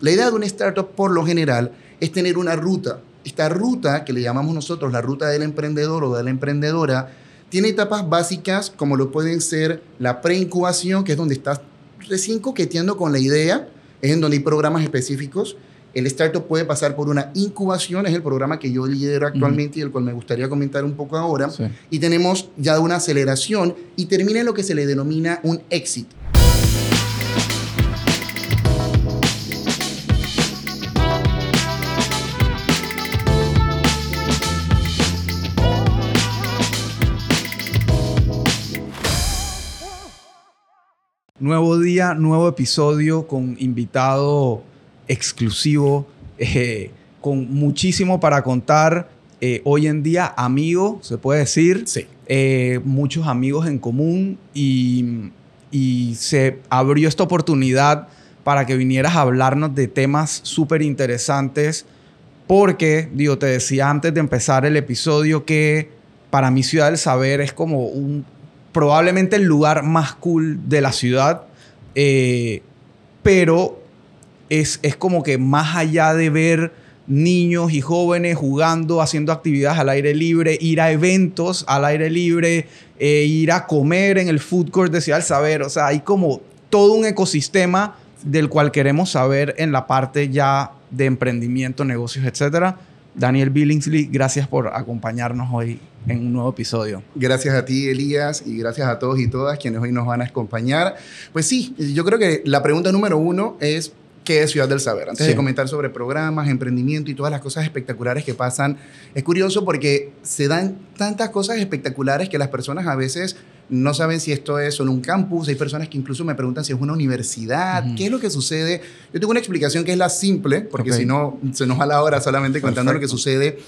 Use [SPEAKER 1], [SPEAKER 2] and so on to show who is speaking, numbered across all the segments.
[SPEAKER 1] La idea de una startup, por lo general, es tener una ruta. Esta ruta, que le llamamos nosotros la ruta del emprendedor o de la emprendedora, tiene etapas básicas como lo pueden ser la preincubación, que es donde estás recién coqueteando con la idea, es en donde hay programas específicos. El startup puede pasar por una incubación, es el programa que yo lidero actualmente y el cual me gustaría comentar un poco ahora. Y tenemos ya una aceleración y termina en lo que se le denomina un exit.
[SPEAKER 2] Nuevo día, nuevo episodio con invitado exclusivo, eh, con muchísimo para contar. Eh, hoy en día, amigo, se puede decir.
[SPEAKER 1] Sí.
[SPEAKER 2] Eh, muchos amigos en común y, y se abrió esta oportunidad para que vinieras a hablarnos de temas súper interesantes. Porque, digo, te decía antes de empezar el episodio que para mí Ciudad del Saber es como un probablemente el lugar más cool de la ciudad, eh, pero es, es como que más allá de ver niños y jóvenes jugando, haciendo actividades al aire libre, ir a eventos al aire libre, eh, ir a comer en el food court de Ciudad Saber. O sea, hay como todo un ecosistema del cual queremos saber en la parte ya de emprendimiento, negocios, etcétera. Daniel Billingsley, gracias por acompañarnos hoy en un nuevo episodio.
[SPEAKER 1] Gracias a ti, Elías, y gracias a todos y todas quienes hoy nos van a acompañar. Pues sí, yo creo que la pregunta número uno es, ¿qué es Ciudad del Saber? Antes de comentar sobre programas, emprendimiento y todas las cosas espectaculares que pasan, es curioso porque se dan tantas cosas espectaculares que las personas a veces no saben si esto es solo un campus, hay personas que incluso me preguntan si es una universidad, qué es lo que sucede. Yo tengo una explicación que es la simple, porque si no se nos va la hora solamente contando lo que sucede.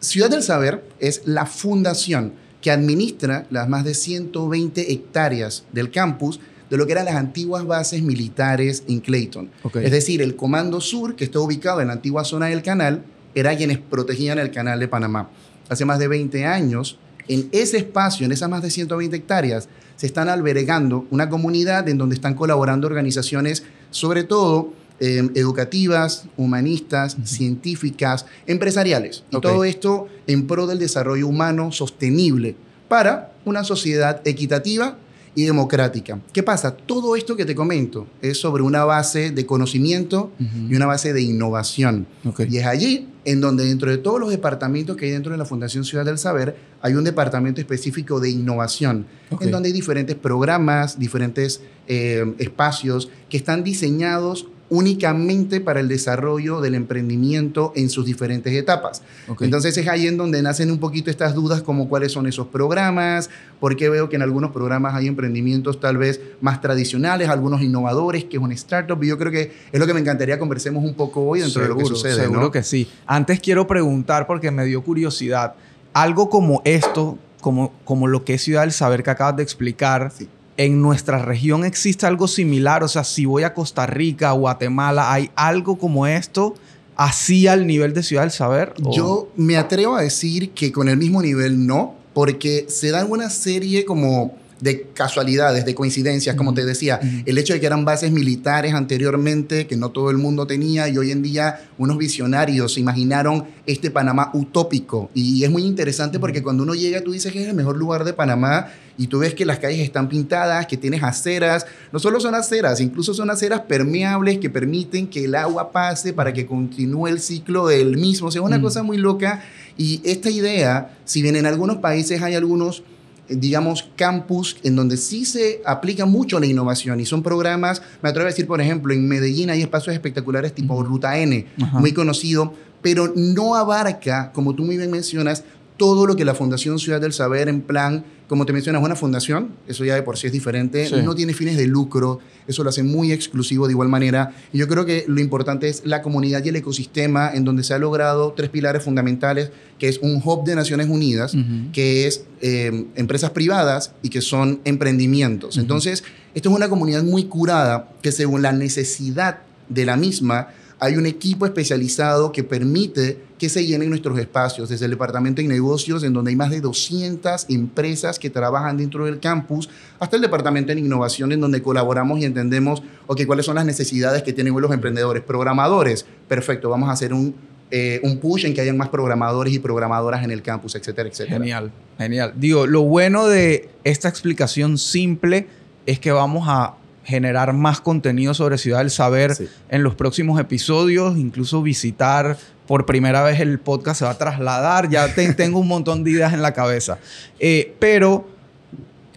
[SPEAKER 1] Ciudad del Saber es la fundación que administra las más de 120 hectáreas del campus de lo que eran las antiguas bases militares en Clayton. Es decir, el Comando Sur, que está ubicado en la antigua zona del canal, era quienes protegían el canal de Panamá. Hace más de 20 años, en ese espacio, en esas más de 120 hectáreas, se están albergando una comunidad en donde están colaborando organizaciones, sobre todo em, educativas, humanistas, científicas, empresariales. Y todo esto en pro del desarrollo humano sostenible para una sociedad equitativa y democrática. ¿Qué pasa? Todo esto que te comento es sobre una base de conocimiento y una base de innovación. Y es allí en donde dentro de todos los departamentos que hay dentro de la Fundación Ciudad del Saber, hay un departamento específico de innovación, en donde hay diferentes programas, diferentes eh, espacios que están diseñados únicamente para el desarrollo del emprendimiento en sus diferentes etapas. Entonces es ahí en donde nacen un poquito estas dudas como cuáles son esos programas, porque veo que en algunos programas hay emprendimientos tal vez más tradicionales, algunos innovadores, que es un startup, y yo creo que es lo que me encantaría conversemos un poco hoy dentro de lo que sucede.
[SPEAKER 2] Seguro que sí. Antes quiero preguntar, porque me dio curiosidad, algo como esto, como, como lo que es Ciudad del Saber que acabas de explicar, sí en nuestra región existe algo similar. O sea, si voy a Costa Rica, Guatemala, ¿hay algo como esto así al nivel de Ciudad del Saber?
[SPEAKER 1] Yo me atrevo a decir que con el mismo nivel no, porque se dan una serie como de casualidades, de coincidencias, como te decía, el hecho de que eran bases militares anteriormente, que no todo el mundo tenía, y hoy en día unos visionarios imaginaron este Panamá utópico. Y es muy interesante porque cuando uno llega, tú dices que es el mejor lugar de Panamá, y tú ves que las calles están pintadas, que tienes aceras, no solo son aceras, incluso son aceras permeables que permiten que el agua pase para que continúe el ciclo del mismo. O sea, es una cosa muy loca. Y esta idea, si bien en algunos países hay algunos digamos, campus en donde sí se aplica mucho la innovación y son programas, me atrevo a decir, por ejemplo, en Medellín hay espacios espectaculares tipo Ruta N, muy conocido, pero no abarca, como tú muy bien mencionas, todo lo que la Fundación Ciudad del Saber en plan como te mencionas, una fundación, eso ya de por sí es diferente, no tiene fines de lucro, eso lo hace muy exclusivo de igual manera. Y yo creo que lo importante es la comunidad y el ecosistema en donde se ha logrado tres pilares fundamentales, que es un hub de Naciones Unidas, que es eh, empresas privadas y que son emprendimientos. Entonces, esto es una comunidad muy curada que según la necesidad de la misma hay un equipo especializado que permite que se llenen nuestros espacios, desde el departamento de negocios, en donde hay más de 200 empresas que trabajan dentro del campus, hasta el departamento de innovación, en donde colaboramos y entendemos, cuáles son las necesidades que tienen los emprendedores. Programadores, perfecto, vamos a hacer un, eh, un push en que hayan más programadores y programadoras en el campus, etcétera, etcétera.
[SPEAKER 2] Genial, genial. Digo, lo bueno de esta explicación simple es que vamos a generar más contenido sobre Ciudad del Saber en los próximos episodios, incluso visitar por primera vez el podcast se va a trasladar, ya tengo un montón de ideas en la cabeza. Eh, pero,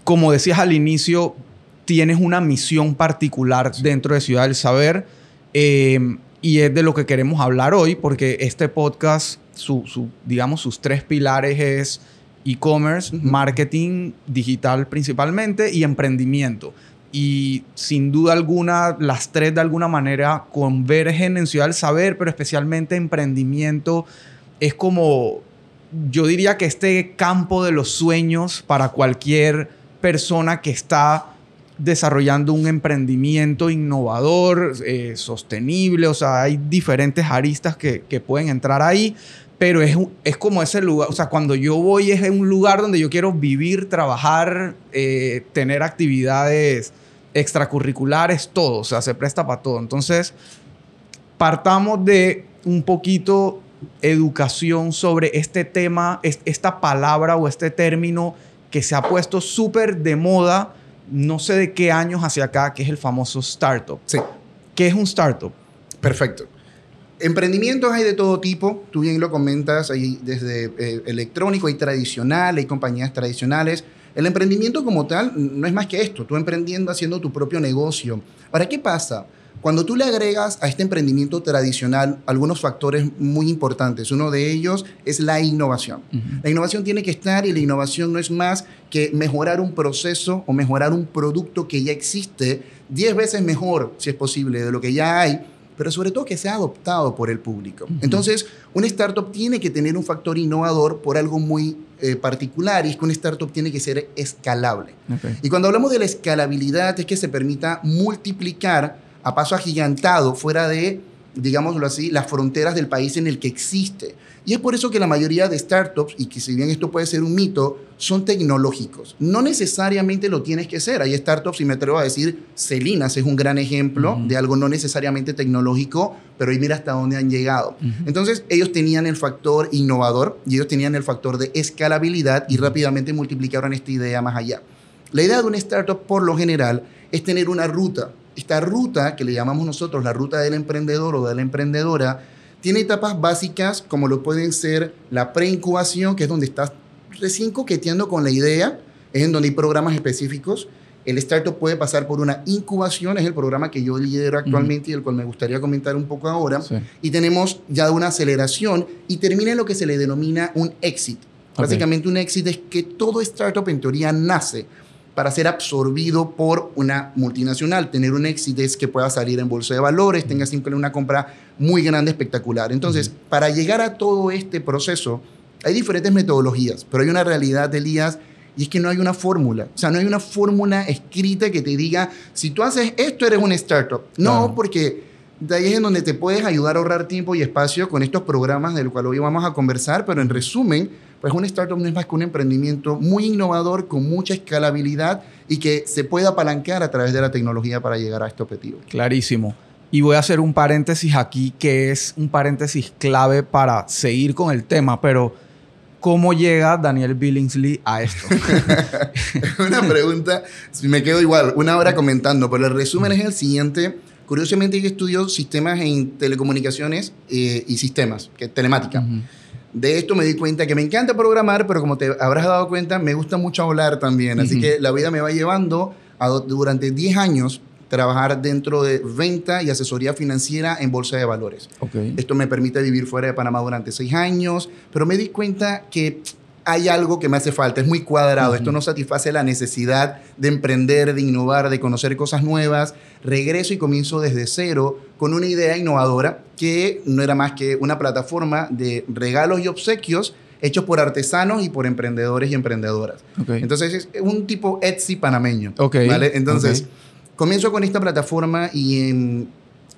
[SPEAKER 2] como decías al inicio, tienes una misión particular dentro de Ciudad del Saber eh, y es de lo que queremos hablar hoy, porque este podcast, su, digamos, sus tres pilares es e-commerce, marketing digital principalmente y emprendimiento y sin duda alguna las tres de alguna manera convergen en Ciudad del Saber, pero especialmente emprendimiento es como, yo diría que este campo de los sueños para cualquier persona que está desarrollando un emprendimiento innovador, eh, sostenible, o sea, hay diferentes aristas que, pueden entrar ahí, pero es, es, como ese lugar, o sea, cuando yo voy es un lugar donde yo quiero vivir, trabajar, eh, tener actividades extracurriculares, todo, o sea, se presta para todo. Entonces, partamos de un poquito educación sobre este tema, esta palabra o este término que se ha puesto súper de moda, no sé de qué años hacia acá, que es el famoso startup.
[SPEAKER 1] Sí.
[SPEAKER 2] ¿Qué es un startup?
[SPEAKER 1] Perfecto. Emprendimientos hay de todo tipo, tú bien lo comentas, hay desde eh, electrónico, hay tradicional, hay compañías tradicionales, el emprendimiento como tal no es más que esto, tú emprendiendo haciendo tu propio negocio. Ahora, ¿qué pasa? Cuando tú le agregas a este emprendimiento tradicional algunos factores muy importantes, uno de ellos es la innovación. La innovación tiene que estar y la innovación no es más que mejorar un proceso o mejorar un producto que ya existe 10 veces mejor, si es posible, de lo que ya hay pero sobre todo que sea adoptado por el público. Entonces, un startup tiene que tener un factor innovador por algo muy eh, particular y es que un startup tiene que ser escalable. Y cuando hablamos de la escalabilidad es que se permita multiplicar a paso agigantado fuera de, digámoslo así, las fronteras del país en el que existe. Y es por eso que la mayoría de startups, y que si bien esto puede ser un mito, son tecnológicos. No necesariamente lo tienes que ser. Hay startups, y me atrevo a decir, Celinas es un gran ejemplo de algo no necesariamente tecnológico, pero ahí mira hasta dónde han llegado. Entonces, ellos tenían el factor innovador y ellos tenían el factor de escalabilidad y rápidamente multiplicaron esta idea más allá. La idea de una startup, por lo general, es tener una ruta. Esta ruta, que le llamamos nosotros la ruta del emprendedor o de la emprendedora, tiene etapas básicas como lo pueden ser la preincubación, que es donde estás recién coqueteando con la idea, es en donde hay programas específicos. El startup puede pasar por una incubación, es el programa que yo lidero actualmente y el cual me gustaría comentar un poco ahora. Y tenemos ya una aceleración y termina en lo que se le denomina un exit. Básicamente un exit es que todo startup en teoría nace para ser absorbido por una multinacional. Tener un éxito es que pueda salir en bolsa de valores, tenga siempre una compra muy grande, espectacular. Entonces, para llegar a todo este proceso, hay diferentes metodologías, pero hay una realidad, Elías, y es que no hay una fórmula. O sea, no hay una fórmula escrita que te diga, si tú haces esto, eres un startup. No, porque de ahí es en donde te puedes ayudar a ahorrar tiempo y espacio con estos programas del cual hoy vamos a conversar, pero en resumen, pues un startup no es más que un emprendimiento muy innovador, con mucha escalabilidad y que se puede apalancar a través de la tecnología para llegar a este objetivo.
[SPEAKER 2] Clarísimo. Y voy a hacer un paréntesis aquí que es un paréntesis clave para seguir con el tema, pero ¿cómo llega Daniel Billingsley a esto?
[SPEAKER 1] una pregunta, me quedo igual, una hora comentando, pero el resumen es el siguiente. Curiosamente, yo estudio sistemas en telecomunicaciones eh, y sistemas, que telemática. De esto me di cuenta que me encanta programar, pero como te habrás dado cuenta, me gusta mucho hablar también. Así que la vida me va llevando a durante 10 años trabajar dentro de venta y asesoría financiera en bolsa de valores. Esto me permite vivir fuera de Panamá durante 6 años, pero me di cuenta que hay algo que me hace falta, es muy cuadrado, esto no satisface la necesidad de emprender, de innovar, de conocer cosas nuevas. Regreso y comienzo desde cero con una idea innovadora que no era más que una plataforma de regalos y obsequios hechos por artesanos y por emprendedores y emprendedoras. Entonces es un tipo Etsy panameño. ¿vale? Entonces comienzo con esta plataforma y en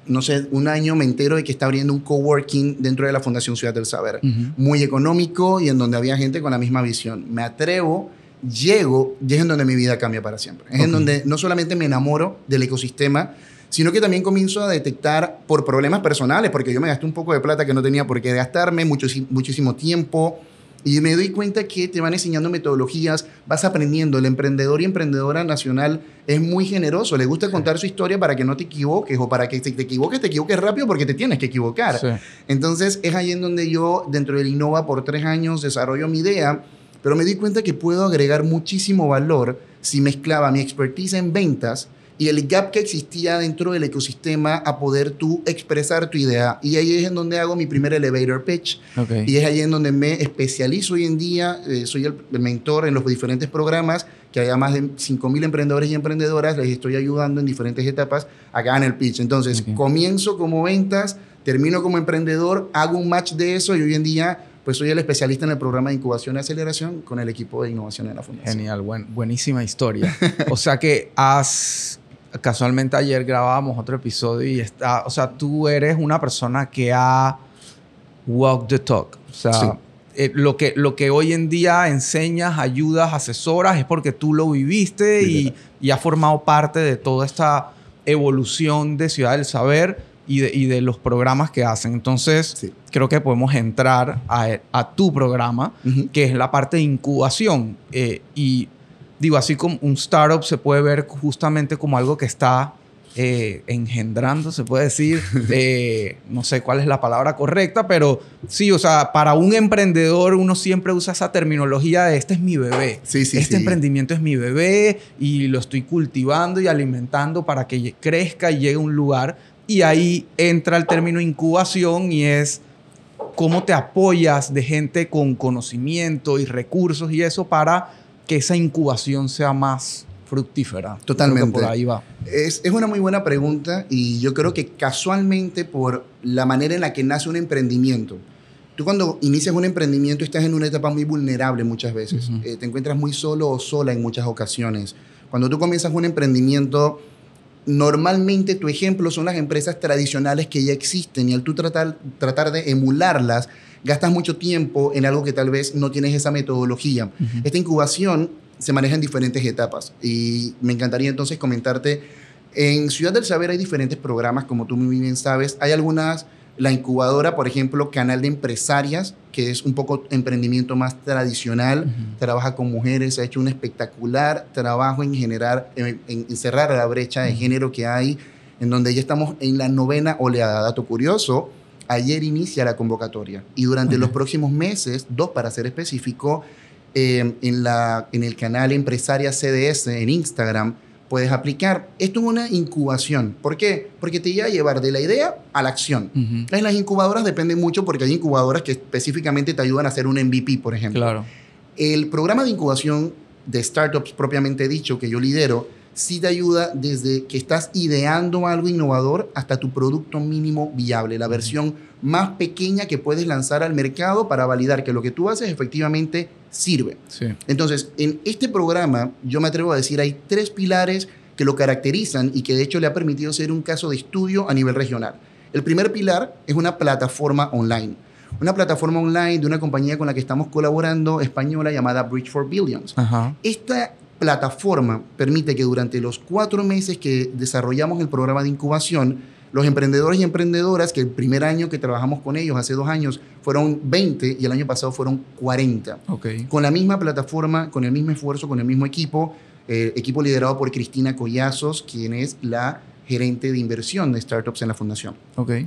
[SPEAKER 1] no sé, un año me entero de que está abriendo un coworking dentro de la Fundación Ciudad del Saber, muy económico y en donde había gente con la misma visión. Me atrevo, llego y es en donde mi vida cambia para siempre. Es en donde no solamente me enamoro del ecosistema, sino que también comienzo a detectar por problemas personales, porque yo me gasté un poco de plata que no tenía por qué gastarme, mucho, muchísimo tiempo, y me doy cuenta que te van enseñando metodologías, vas aprendiendo. El emprendedor y emprendedora nacional es muy generoso, le gusta contar su historia para que no te equivoques o para que si te equivoques, te equivoques rápido porque te tienes que equivocar. Entonces es ahí en donde yo, dentro del Innova, por tres años desarrollo mi idea, pero me di cuenta que puedo agregar muchísimo valor si mezclaba mi expertise en ventas y el gap que existía dentro del ecosistema a poder tú expresar tu idea. Y ahí es en donde hago mi primer elevator pitch. Y es ahí en donde me especializo hoy en día. Eh, soy el, mentor en los diferentes programas, que hay más de 5.000 emprendedores y emprendedoras. Les estoy ayudando en diferentes etapas acá en el pitch. Entonces, comienzo como ventas, termino como emprendedor, hago un match de eso y hoy en día pues soy el especialista en el programa de incubación y aceleración con el equipo de innovación en la fundación.
[SPEAKER 2] Genial, buen, buenísima historia. o sea que has casualmente ayer grabábamos otro episodio y está, o sea, tú eres una persona que ha walked the talk. O sea, eh, lo, que, lo que hoy en día enseñas, ayudas, asesoras, es porque tú lo viviste y, y has formado parte de toda esta evolución de Ciudad del Saber y de, y de los programas que hacen. Entonces, creo que podemos entrar a, a tu programa, que es la parte de incubación. Eh, y digo, así como un startup se puede ver justamente como algo que está eh, engendrando, se puede decir, eh, no sé cuál es la palabra correcta, pero sí, o sea, para un emprendedor uno siempre usa esa terminología de este es mi bebé.
[SPEAKER 1] Sí, sí,
[SPEAKER 2] este emprendimiento es mi bebé y lo estoy cultivando y alimentando para que crezca y llegue a un lugar. Y ahí entra el término incubación y es cómo te apoyas de gente con conocimiento y recursos y eso para que esa incubación sea más fructífera.
[SPEAKER 1] Totalmente.
[SPEAKER 2] Por ahí va.
[SPEAKER 1] Es, es, una muy buena pregunta y yo creo que casualmente por la manera en la que nace un emprendimiento, tú cuando inicias un emprendimiento estás en una etapa muy vulnerable muchas veces, eh, te encuentras muy solo o sola en muchas ocasiones. Cuando tú comienzas un emprendimiento, normalmente tu ejemplo son las empresas tradicionales que ya existen y al tú tratar, tratar de emularlas, gastas mucho tiempo en algo que tal vez no tienes esa metodología. Esta incubación se maneja en diferentes etapas y me encantaría entonces comentarte, en Ciudad del Saber hay diferentes programas, como tú muy bien sabes, hay algunas, la incubadora, por ejemplo, Canal de Empresarias, que es un poco emprendimiento más tradicional, trabaja con mujeres, ha hecho un espectacular trabajo en generar, en, en cerrar la brecha de género que hay, en donde ya estamos en la novena oleada. Dato curioso, ayer inicia la convocatoria y durante los próximos meses, dos para ser específico, eh, en, la, en el canal Empresaria CDS en Instagram, puedes aplicar. Esto es una incubación. ¿Por qué? Porque te lleva a llevar de la idea a la acción. Las incubadoras dependen mucho porque hay incubadoras que específicamente te ayudan a hacer un MVP, por ejemplo.
[SPEAKER 2] Claro.
[SPEAKER 1] El programa de incubación de startups propiamente dicho que yo lidero, sí te ayuda desde que estás ideando algo innovador hasta tu producto mínimo viable, la versión más pequeña que puedes lanzar al mercado para validar que lo que tú haces efectivamente sirve. Entonces, en este programa, yo me atrevo a decir, hay tres pilares que lo caracterizan y que de hecho le ha permitido ser un caso de estudio a nivel regional. El primer pilar es una plataforma online. Una plataforma online de una compañía con la que estamos colaborando española llamada Bridge for Billions. Esta plataforma permite que durante los cuatro meses que desarrollamos el programa de incubación, los emprendedores y emprendedoras, que el primer año que trabajamos con ellos, hace dos años, fueron 20 y el año pasado fueron 40. Con la misma plataforma, con el mismo esfuerzo, con el mismo equipo, eh, equipo liderado por Cristina Collazos, quien es la gerente de inversión de startups en la fundación.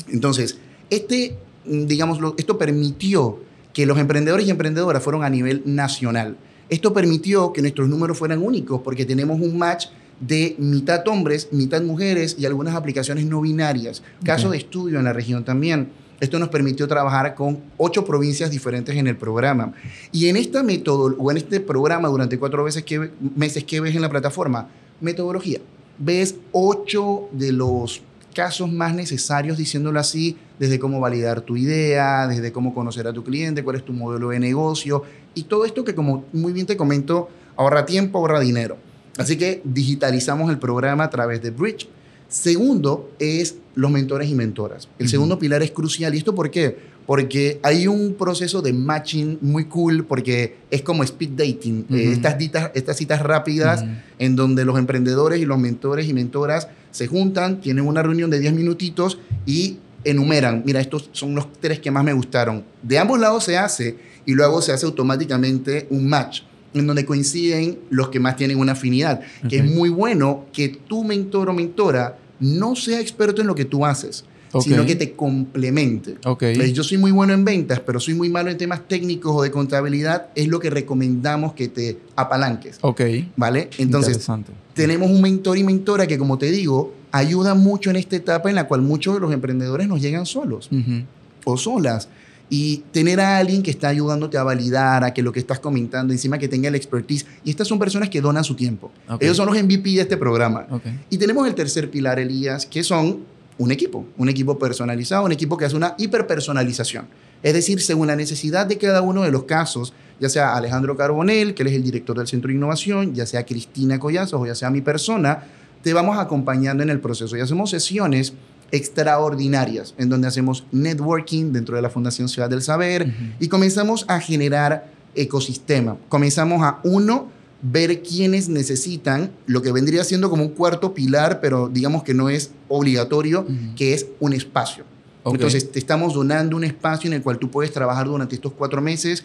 [SPEAKER 1] Entonces, este, digamos, esto permitió que los emprendedores y emprendedoras fueron a nivel nacional. Esto permitió que nuestros números fueran únicos porque tenemos un match de mitad hombres, mitad mujeres y algunas aplicaciones no binarias. Caso de estudio en la región también. Esto nos permitió trabajar con ocho provincias diferentes en el programa. Y en esta método, o en este programa, durante cuatro que, meses que ves en la plataforma, metodología. Ves ocho de los casos más necesarios, diciéndolo así, desde cómo validar tu idea, desde cómo conocer a tu cliente, cuál es tu modelo de negocio y todo esto que como muy bien te comento, ahorra tiempo, ahorra dinero. Así que digitalizamos el programa a través de Bridge. Segundo es los mentores y mentoras. El segundo pilar es crucial. ¿Y esto por qué? Porque hay un proceso de matching muy cool, porque es como speed dating, eh, estas, citas, estas citas rápidas en donde los emprendedores y los mentores y mentoras se juntan, tienen una reunión de 10 minutitos y enumeran, mira, estos son los tres que más me gustaron. De ambos lados se hace y luego se hace automáticamente un match en donde coinciden los que más tienen una afinidad, que es muy bueno que tu mentor o mentora no sea experto en lo que tú haces, sino que te complemente.
[SPEAKER 2] Okay.
[SPEAKER 1] Yo soy muy bueno en ventas, pero soy muy malo en temas técnicos o de contabilidad, es lo que recomendamos que te apalanques.
[SPEAKER 2] Ok.
[SPEAKER 1] ¿Vale? Entonces, tenemos un mentor y mentora que, como te digo, ayuda mucho en esta etapa en la cual muchos de los emprendedores nos llegan solos o solas y tener a alguien que está ayudándote a validar, a que lo que estás comentando, encima que tenga el expertise. Y estas son personas que donan su tiempo. Ellos son los MVP de este programa. Y tenemos el tercer pilar, Elías, que son un equipo, un equipo personalizado, un equipo que hace una hiperpersonalización. Es decir, según la necesidad de cada uno de los casos, ya sea Alejandro Carbonel, que él es el director del Centro de Innovación, ya sea Cristina Collazos o ya sea mi persona, te vamos acompañando en el proceso y hacemos sesiones extraordinarias, en donde hacemos networking dentro de la Fundación Ciudad del Saber y comenzamos a generar ecosistema. Comenzamos a, uno, ver quiénes necesitan lo que vendría siendo como un cuarto pilar, pero digamos que no es obligatorio, que es un espacio. Entonces, te estamos donando un espacio en el cual tú puedes trabajar durante estos cuatro meses,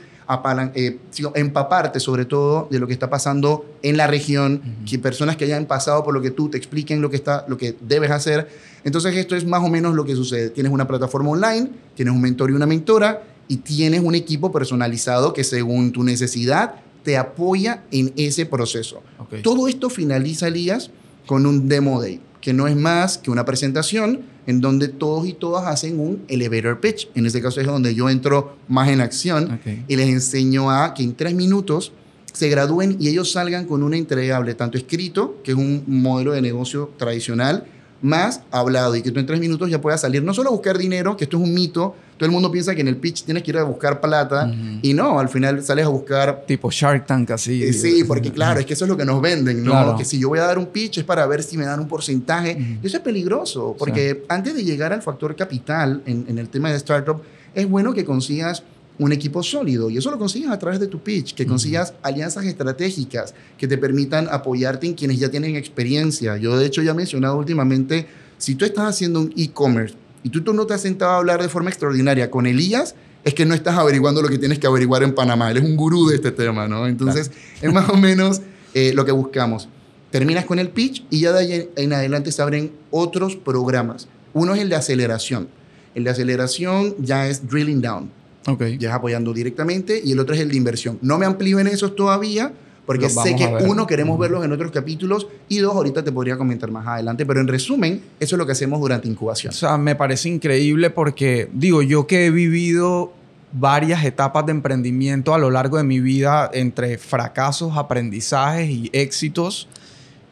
[SPEAKER 1] eh, empaparte sobre todo de lo que está pasando en la región, que personas que hayan pasado por lo que tú te expliquen lo que, está, lo que debes hacer. Entonces, esto es más o menos lo que sucede. Tienes una plataforma online, tienes un mentor y una mentora, y tienes un equipo personalizado que según tu necesidad te apoya en ese proceso. Todo esto finaliza, Elías, con un demo day que no es más que una presentación en donde todos y todas hacen un elevator pitch. En este caso es donde yo entro más en acción y les enseño a que en tres minutos se gradúen y ellos salgan con una entregable, tanto escrito, que es un modelo de negocio tradicional, más hablado y que tú en tres minutos ya puedas salir, no solo a buscar dinero, que esto es un mito, todo el mundo piensa que en el pitch tienes que ir a buscar plata y no, al final sales a buscar...
[SPEAKER 2] Tipo Shark Tank así.
[SPEAKER 1] Eh, sí, porque claro, es que eso es lo que nos venden, ¿no? Que si yo voy a dar un pitch es para ver si me dan un porcentaje. Eso es peligroso, porque antes de llegar al factor capital en, en el tema de startup, es bueno que consigas un equipo sólido. Y eso lo consigues a través de tu pitch, que consigas alianzas estratégicas que te permitan apoyarte en quienes ya tienen experiencia. Yo de hecho ya he mencionado últimamente, si tú estás haciendo un e-commerce y tú, tú no te has sentado a hablar de forma extraordinaria con Elías, es que no estás averiguando lo que tienes que averiguar en Panamá. Él es un gurú de este tema, ¿no? Entonces, es más o menos eh, lo que buscamos. Terminas con el pitch y ya de ahí en adelante se abren otros programas. Uno es el de aceleración. El de aceleración ya es drilling down
[SPEAKER 2] Okay.
[SPEAKER 1] Ya es apoyando directamente. Y el otro es el de inversión. No me amplío en esos todavía, porque sé que uno, queremos verlos en otros capítulos y dos, ahorita te podría comentar más adelante. Pero en resumen, eso es lo que hacemos durante incubación.
[SPEAKER 2] O sea, me parece increíble porque, digo, yo que he vivido varias etapas de emprendimiento a lo largo de mi vida entre fracasos, aprendizajes y éxitos,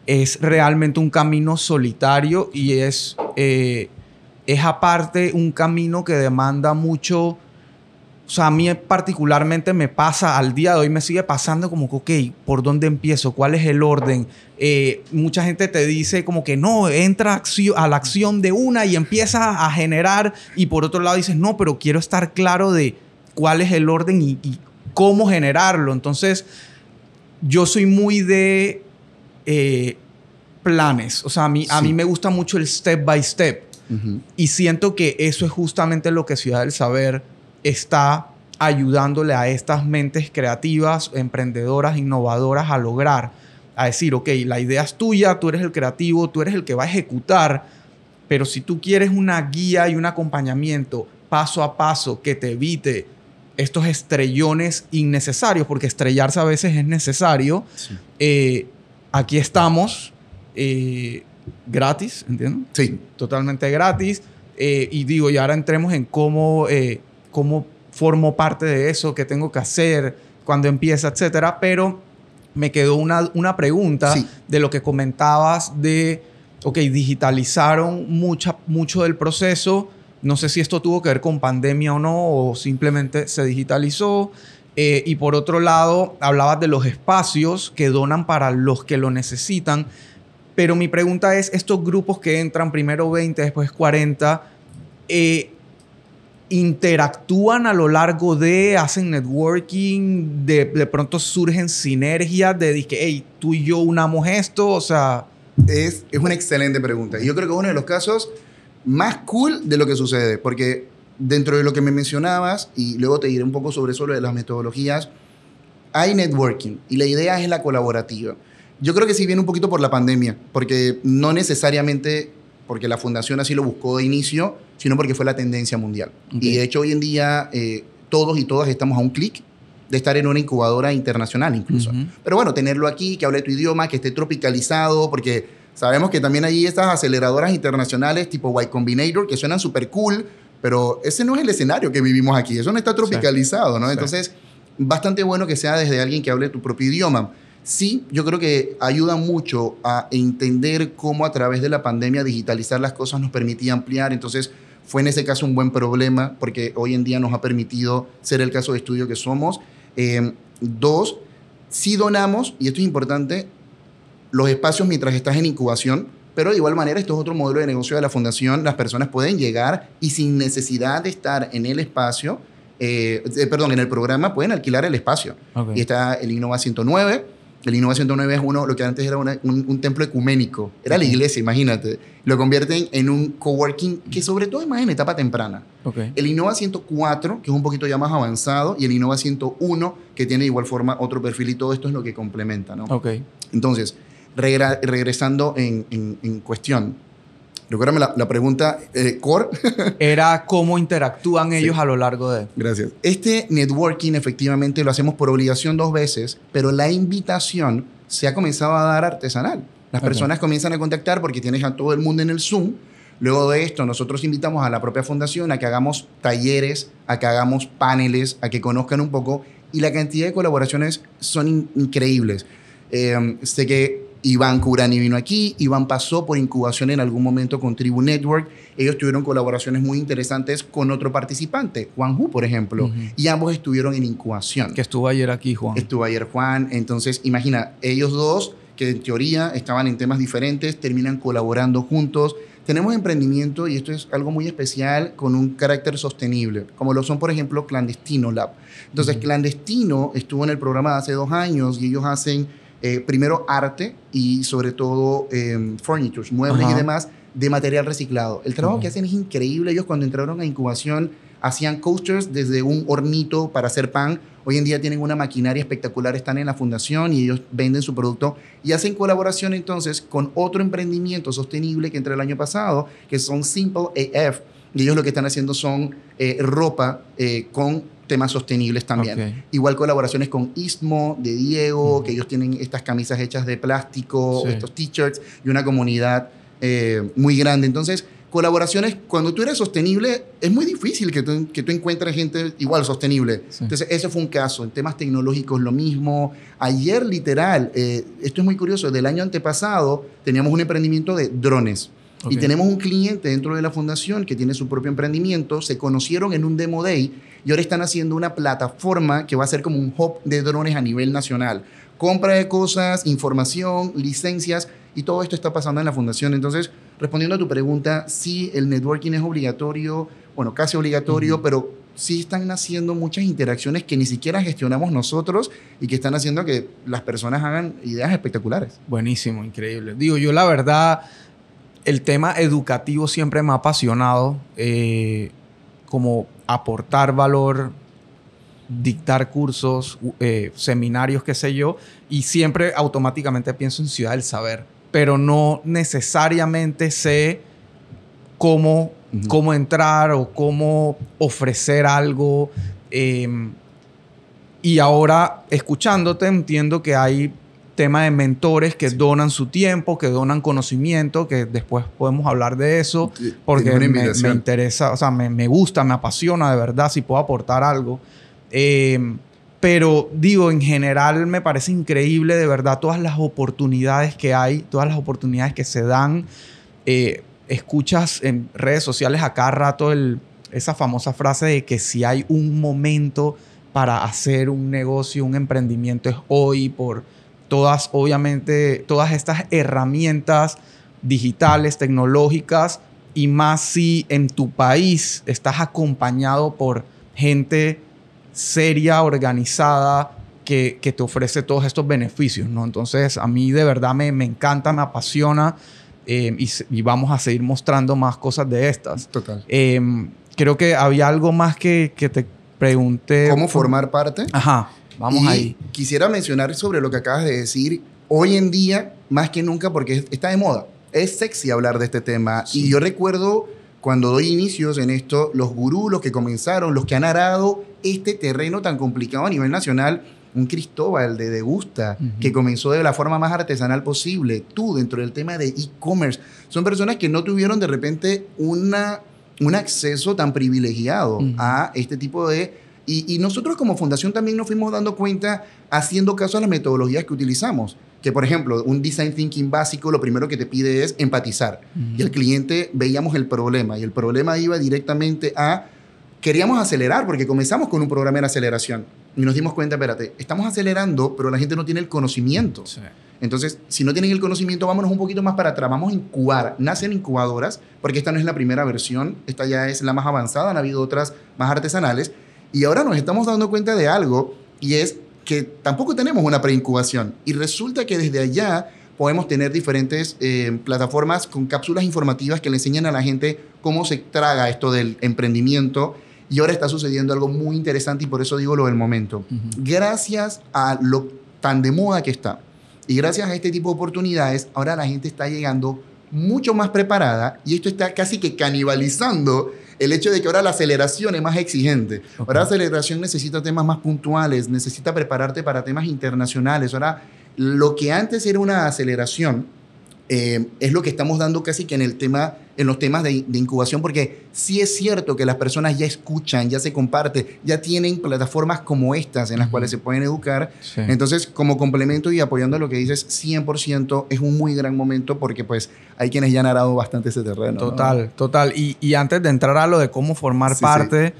[SPEAKER 2] es realmente un camino solitario y es, eh, es aparte un camino que demanda mucho o sea, a mí particularmente me pasa, al día de hoy me sigue pasando como que, ok, ¿por dónde empiezo? ¿Cuál es el orden? Eh, mucha gente te dice como que no, entra a la acción de una y empieza a generar y por otro lado dices, no, pero quiero estar claro de cuál es el orden y, cómo generarlo. Entonces, yo soy muy de eh, planes. O sea, a mí, a mí me gusta mucho el step by step. Y siento que eso es justamente lo que Ciudad del Saber está ayudándole a estas mentes creativas, emprendedoras, innovadoras a lograr, a decir, ok, la idea es tuya, tú eres el creativo, tú eres el que va a ejecutar, pero si tú quieres una guía y un acompañamiento paso a paso que te evite estos estrellones innecesarios, porque estrellarse a veces es necesario, eh, aquí estamos eh, gratis, ¿entiendes?
[SPEAKER 1] Sí.
[SPEAKER 2] Totalmente gratis. Eh, y digo, y ahora entremos en cómo cómo formo parte de eso, qué tengo que hacer, cuando empieza, etcétera. Pero me quedó una, una pregunta de lo que comentabas de, ok, digitalizaron mucha, mucho del proceso. No sé si esto tuvo que ver con pandemia o no, o simplemente se digitalizó. Eh, y por otro lado, hablabas de los espacios que donan para los que lo necesitan. Pero mi pregunta es, estos grupos que entran primero 20, después 40, eh, interactúan a lo largo de, hacen networking, de, de pronto surgen sinergias de que, hey, tú y yo unamos esto, o sea...
[SPEAKER 1] Es, es una excelente pregunta. Y yo creo que es uno de los casos más cool de lo que sucede, porque dentro de lo que me mencionabas, y luego te diré un poco sobre eso de las metodologías, hay networking y la idea es la colaborativa. Yo creo que sí viene un poquito por la pandemia, porque no necesariamente porque la fundación así lo buscó de inicio, sino porque fue la tendencia mundial. Y de hecho hoy en día eh, todos y todas estamos a un clic de estar en una incubadora internacional incluso. Pero bueno, tenerlo aquí, que hable tu idioma, que esté tropicalizado, porque sabemos que también hay estas aceleradoras internacionales tipo Y Combinator que suenan súper cool, pero ese no es el escenario que vivimos aquí, eso no está tropicalizado, ¿no? Entonces, bastante bueno que sea desde alguien que hable tu propio idioma. Sí, yo creo que ayuda mucho a entender cómo a través de la pandemia digitalizar las cosas nos permitía ampliar. Entonces, fue en ese caso un buen problema porque hoy en día nos ha permitido ser el caso de estudio que somos. Eh, dos, sí donamos, y esto es importante, los espacios mientras estás en incubación, pero de igual manera esto es otro modelo de negocio de la fundación. Las personas pueden llegar y sin necesidad de estar en el espacio, eh, eh, perdón, en el programa pueden alquilar el espacio. Y está el Innova 109. El Innova 109 es uno, lo que antes era un, templo ecuménico. Era la iglesia, imagínate. Lo convierten en un coworking que sobre todo en etapa temprana. El Innova 104, que es un poquito ya más avanzado, y el Innova 101, que tiene de igual forma otro perfil y todo esto es lo que complementa, ¿no? Entonces, regresando en, en cuestión, Recuérdame la, la pregunta eh, core.
[SPEAKER 2] Era cómo interactúan ellos a lo largo de...
[SPEAKER 1] Gracias. Este networking efectivamente lo hacemos por obligación dos veces, pero la invitación se ha comenzado a dar artesanal. Las personas comienzan a contactar porque tienes a todo el mundo en el Zoom. Luego de esto, nosotros invitamos a la propia fundación a que hagamos talleres, a que hagamos paneles, a que conozcan un poco. Y la cantidad de colaboraciones son increíbles. Eh, sé que Iván Curani vino aquí, Iván pasó por incubación en algún momento con Tribu Network, ellos tuvieron colaboraciones muy interesantes con otro participante, Juan Hu, por ejemplo, y ambos estuvieron en incubación.
[SPEAKER 2] Que estuvo ayer aquí, Juan.
[SPEAKER 1] Estuvo ayer Juan, entonces imagina, ellos dos, que en teoría estaban en temas diferentes, terminan colaborando juntos. Tenemos emprendimiento, y esto es algo muy especial, con un carácter sostenible, como lo son, por ejemplo, Clandestino Lab. Entonces, Clandestino estuvo en el programa hace dos años y ellos hacen eh, primero arte y sobre todo eh, furnitures, muebles y demás de material reciclado. El trabajo que hacen es increíble. Ellos cuando entraron a incubación hacían coasters desde un hornito para hacer pan. Hoy en día tienen una maquinaria espectacular, están en la fundación y ellos venden su producto y hacen colaboración entonces con otro emprendimiento sostenible que entró el año pasado, que son Simple AF. Y ellos lo que están haciendo son eh, ropa eh, con temas sostenibles también. Igual colaboraciones con Istmo, de Diego, que ellos tienen estas camisas hechas de plástico, estos t-shirts y una comunidad eh, muy grande. Entonces, colaboraciones, cuando tú eres sostenible, es muy difícil que tú, que tú encuentres gente igual sostenible. Entonces, ese fue un caso. En temas tecnológicos, lo mismo. Ayer, literal, eh, esto es muy curioso, del año antepasado teníamos un emprendimiento de drones. Y tenemos un cliente dentro de la fundación que tiene su propio emprendimiento, se conocieron en un Demo Day y ahora están haciendo una plataforma que va a ser como un hub de drones a nivel nacional. Compra de cosas, información, licencias y todo esto está pasando en la fundación. Entonces, respondiendo a tu pregunta, sí, el networking es obligatorio, bueno, casi obligatorio, pero sí están haciendo muchas interacciones que ni siquiera gestionamos nosotros y que están haciendo que las personas hagan ideas espectaculares.
[SPEAKER 2] Buenísimo, increíble. Digo, yo la verdad, el tema educativo siempre me ha apasionado. Eh, como aportar valor, dictar cursos, eh, seminarios, qué sé yo, y siempre automáticamente pienso en Ciudad del Saber, pero no necesariamente sé cómo, cómo entrar o cómo ofrecer algo. Em, y ahora, escuchándote, entiendo que hay tema de mentores que donan su tiempo, que donan conocimiento, que después podemos hablar de eso, porque me, interesa, o sea, me, gusta, me apasiona de verdad si puedo aportar algo. Eh, pero digo, en general me parece increíble de verdad todas las oportunidades que hay, todas las oportunidades que se dan. Eh, escuchas en redes sociales a cada rato el, esa famosa frase de que si hay un momento para hacer un negocio, un emprendimiento es hoy por todas, obviamente, todas estas herramientas digitales, tecnológicas, y más si en tu país estás acompañado por gente seria, organizada, que, te ofrece todos estos beneficios, ¿no? Entonces, a mí de verdad me, me encanta, me apasiona eh, y, vamos a seguir mostrando más cosas de estas.
[SPEAKER 1] Total.
[SPEAKER 2] Eh, creo que había algo más que, que te pregunté.
[SPEAKER 1] ¿Cómo formar parte?
[SPEAKER 2] Ajá, vamos ahí.
[SPEAKER 1] Quisiera mencionar sobre lo que acabas de decir. Hoy en día, más que nunca, porque está de moda. Es sexy hablar de este tema. Y yo recuerdo cuando doy inicios en esto, los gurús, los que comenzaron, los que han arado este terreno tan complicado a nivel nacional, un Cristóbal de Degusta, que comenzó de la forma más artesanal posible, tú dentro del tema de e-commerce, son personas que no tuvieron de repente una, un acceso tan privilegiado a este tipo de... Y, nosotros como fundación también nos fuimos dando cuenta haciendo caso a las metodologías que utilizamos. Que, por ejemplo, un design thinking básico lo primero que te pide es empatizar. Y el cliente veíamos el problema y el problema iba directamente a queríamos acelerar porque comenzamos con un programa de aceleración y nos dimos cuenta, espérate, estamos acelerando, pero la gente no tiene el conocimiento. Entonces, si no tienen el conocimiento, vámonos un poquito más para atrás. Vamos a incubar. Nacen incubadoras, porque esta no es la primera versión, esta ya es la más avanzada, han habido otras más artesanales. Y ahora nos estamos dando cuenta de algo, y es que tampoco tenemos una preincubación. Y resulta que desde allá podemos tener diferentes eh, plataformas con cápsulas informativas que le enseñan a la gente cómo se traga esto del emprendimiento y ahora está sucediendo algo muy interesante y por eso digo lo del momento. Gracias a lo tan de moda que está y gracias a este tipo de oportunidades, ahora la gente está llegando mucho más preparada y esto está casi que canibalizando el hecho de que ahora la aceleración es más exigente. Ahora la aceleración necesita temas más puntuales, necesita prepararte para temas internacionales. Ahora, lo que antes era una aceleración, eh, es lo que estamos dando casi que en el tema en los temas de, incubación porque sí es cierto que las personas ya escuchan ya se comparte ya tienen plataformas como estas en las cuales se pueden educar. Entonces como complemento y apoyando lo que dices 100% es un muy gran momento porque pues hay quienes ya han arado bastante ese terreno
[SPEAKER 2] total total. Y, y, antes de entrar a lo de cómo formar parte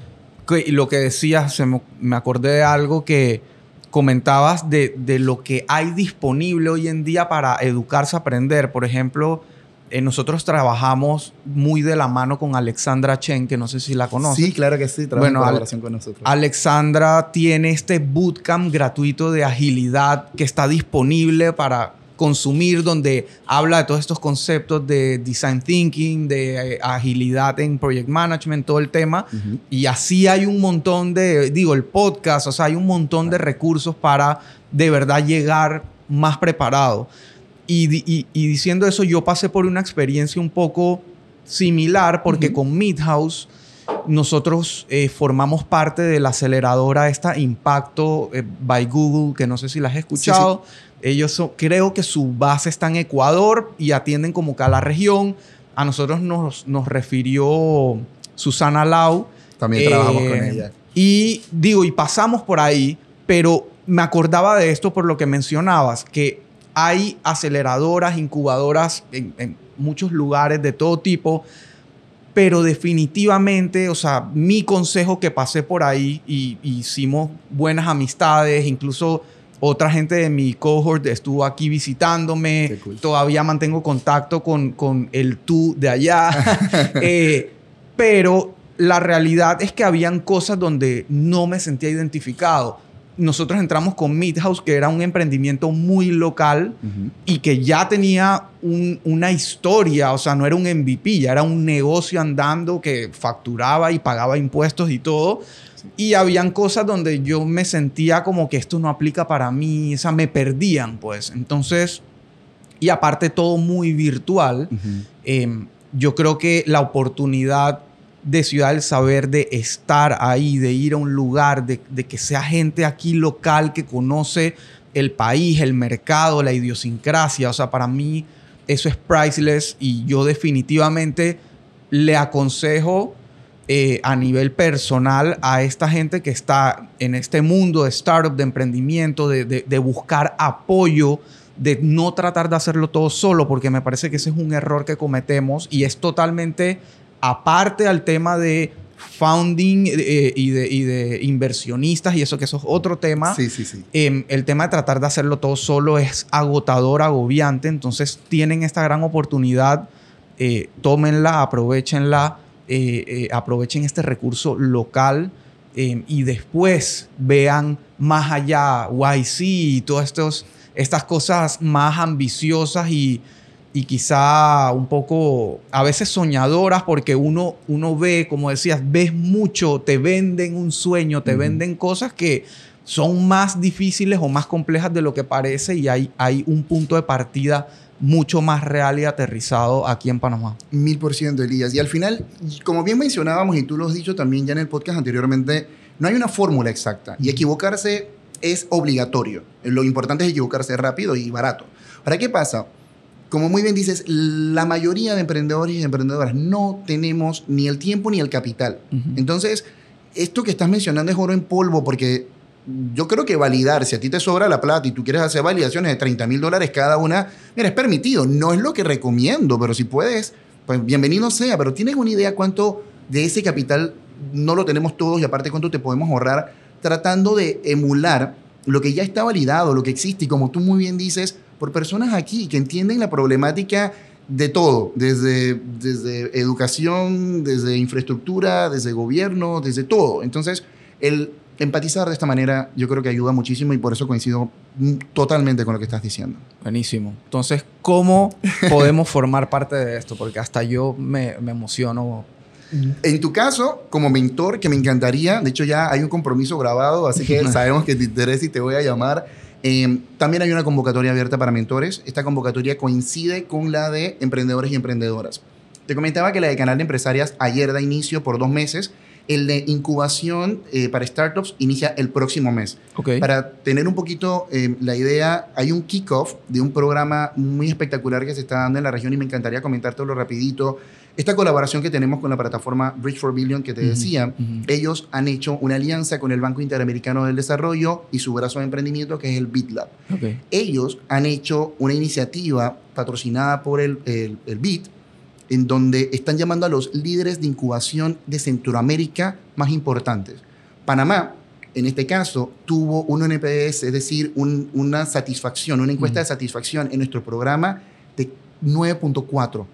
[SPEAKER 2] y lo que decías me, me acordé de algo que comentabas de, de, lo que hay disponible hoy en día para educarse, aprender. Por ejemplo, eh, nosotros trabajamos muy de la mano con Alexandra Chen, que no sé si la conoces.
[SPEAKER 1] Sí, claro que sí, trabaja en colaboración con nosotros.
[SPEAKER 2] Alexandra tiene este bootcamp gratuito de agilidad que está disponible para consumir, donde habla de todos estos conceptos de design thinking, de eh, agilidad en project management, todo el tema. Y así hay un montón de, digo, el podcast, o sea, hay un montón de recursos para de verdad llegar más preparado. Y, diciendo eso, yo pasé por una experiencia un poco similar porque con Midhouse nosotros eh, formamos parte de la aceleradora esta Impacto eh, by Google, que no sé si la has escuchado. Ellos creo que su base está en Ecuador y atienden como que a la región. A nosotros nos, nos refirió Susana Lau.
[SPEAKER 1] También trabajamos con eh, ella.
[SPEAKER 2] Y digo, y pasamos por ahí, pero me acordaba de esto por lo que mencionabas, que hay aceleradoras, incubadoras en, en muchos lugares de todo tipo pero definitivamente, o sea, mi consejo que pasé por ahí y, hicimos buenas amistades, incluso otra gente de mi cohort estuvo aquí visitándome, todavía mantengo contacto con, con el tú de allá, eh, pero la realidad es que habían cosas donde no me sentía identificado. Nosotros entramos con Midhouse, que era un emprendimiento muy local y que ya tenía una historia, o sea, no era un MVP, ya era un negocio andando que facturaba y pagaba impuestos y todo. Y habían cosas donde yo me sentía como que esto no aplica para mí, o sea, me perdían, pues. Entonces, y aparte todo muy virtual, em, yo creo que la oportunidad de Ciudad del Saber, de estar ahí, de ir a un lugar, de, que sea gente aquí local que conoce el país, el mercado, la idiosincrasia. O sea, para mí eso es priceless y yo definitivamente le aconsejo eh, a nivel personal a esta gente que está en este mundo de startup, de emprendimiento, de, de buscar apoyo, de no tratar de hacerlo todo solo, porque me parece que ese es un error que cometemos y es totalmente aparte al tema de founding eh, y, de, y, de, inversionistas y eso que eso es otro tema.
[SPEAKER 1] Sí, sí, sí.
[SPEAKER 2] Em, el tema de tratar de hacerlo todo solo es agotador, agobiante. Entonces tienen esta gran oportunidad. Eh, tómenla, aprovechenla, eh, aprovechen este recurso local em, y después vean más allá YC y todas estos, estas cosas más ambiciosas y y quizá un poco a veces soñadoras porque uno, uno ve, como decías, ves mucho, te venden un sueño, te venden cosas que son más difíciles o más complejas de lo que parece y hay, hay un punto de partida mucho más real y aterrizado aquí en Panamá.
[SPEAKER 1] Mil por ciento, Elías. Y al final, como bien mencionábamos y tú lo has dicho también ya en el podcast anteriormente, no hay una fórmula exacta y equivocarse es obligatorio. Lo importante es equivocarse rápido y barato. ¿Para qué pasa? como muy bien dices, la mayoría de emprendedores y emprendedoras no tenemos ni el tiempo ni el capital. Entonces, esto que estás mencionando es oro en polvo porque yo creo que validar, si a ti te sobra la plata y tú quieres hacer validaciones de 30 mil dólares cada una, mira, es permitido. No es lo que recomiendo, pero si puedes, pues bienvenido sea. Pero tienes una idea cuánto de ese capital no lo tenemos todos y aparte cuánto te podemos ahorrar tratando de emular lo que ya está validado, lo que existe y como tú muy bien dices, por personas aquí que entienden la problemática de todo, desde, desde educación, desde infraestructura, desde gobierno, desde todo. Entonces, el empatizar de esta manera yo creo que ayuda muchísimo y por eso coincido totalmente con lo que estás diciendo.
[SPEAKER 2] Buenísimo. Entonces, ¿cómo podemos formar parte de esto? Porque hasta yo me, me emociono
[SPEAKER 1] en tu caso, como mentor, que me encantaría, de hecho ya hay un compromiso grabado, así que sabemos que te interesa y te voy a llamar. Em, también hay una convocatoria abierta para mentores. Esta convocatoria coincide con la de emprendedores y emprendedoras. Te comentaba que la de Canal de Empresarias ayer da inicio por dos meses. El de incubación eh, para startups inicia el próximo mes. Para tener un poquito em, la idea, hay un kickoff de un programa muy espectacular que se está dando en la región y me encantaría comentártelo rapidito. Esta colaboración que tenemos con la plataforma Bridge for Billion que te decía, ellos han hecho una alianza con el Banco Interamericano del Desarrollo y su brazo de emprendimiento que es el BitLab. Ellos han hecho una iniciativa patrocinada por el, el, el BIT en donde están llamando a los líderes de incubación de Centroamérica más importantes. Panamá, en este caso, tuvo un NPS, es decir, una satisfacción, una encuesta de satisfacción en nuestro programa de 9.4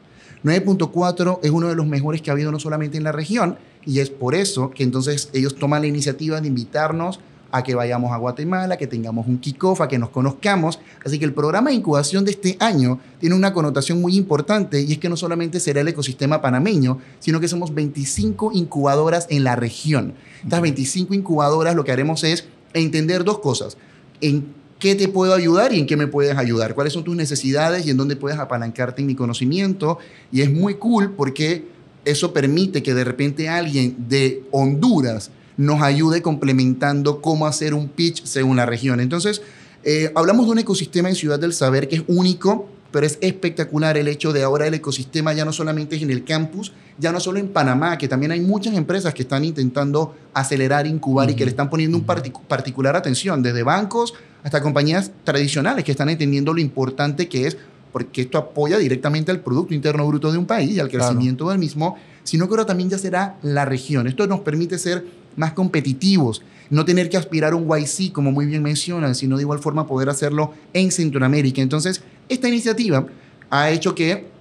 [SPEAKER 1] 9.4 es uno de los mejores que ha habido no solamente en la región, y es por eso que entonces ellos toman la iniciativa de invitarnos a que vayamos a Guatemala, que tengamos un kickoff, a que nos conozcamos. Así que el programa de incubación de este año tiene una connotación muy importante y es que no solamente será el ecosistema panameño, sino que somos 25 incubadoras en la región. Estas 25 incubadoras lo que haremos es entender dos cosas. En qué te puedo ayudar y en qué me puedes ayudar, cuáles son tus necesidades y en dónde puedes apalancarte en mi conocimiento. Y es muy cool porque eso permite que de repente alguien de Honduras nos ayude complementando cómo hacer un pitch según la región. Entonces, eh, hablamos de un ecosistema en Ciudad del Saber que es único, pero es espectacular el hecho de ahora el ecosistema ya no solamente es en el campus, ya no solo en Panamá, que también hay muchas empresas que están intentando acelerar, incubar y que le están poniendo un particular atención, desde bancos hasta compañías tradicionales que están entendiendo lo importante que es, porque esto apoya directamente al Producto Interno Bruto de un país y al crecimiento del mismo, sino que ahora también ya será la región. Esto nos permite ser más competitivos, no tener que aspirar a un YC, como muy bien mencionan, sino de igual forma poder hacerlo en Centroamérica. Entonces, esta iniciativa ha hecho que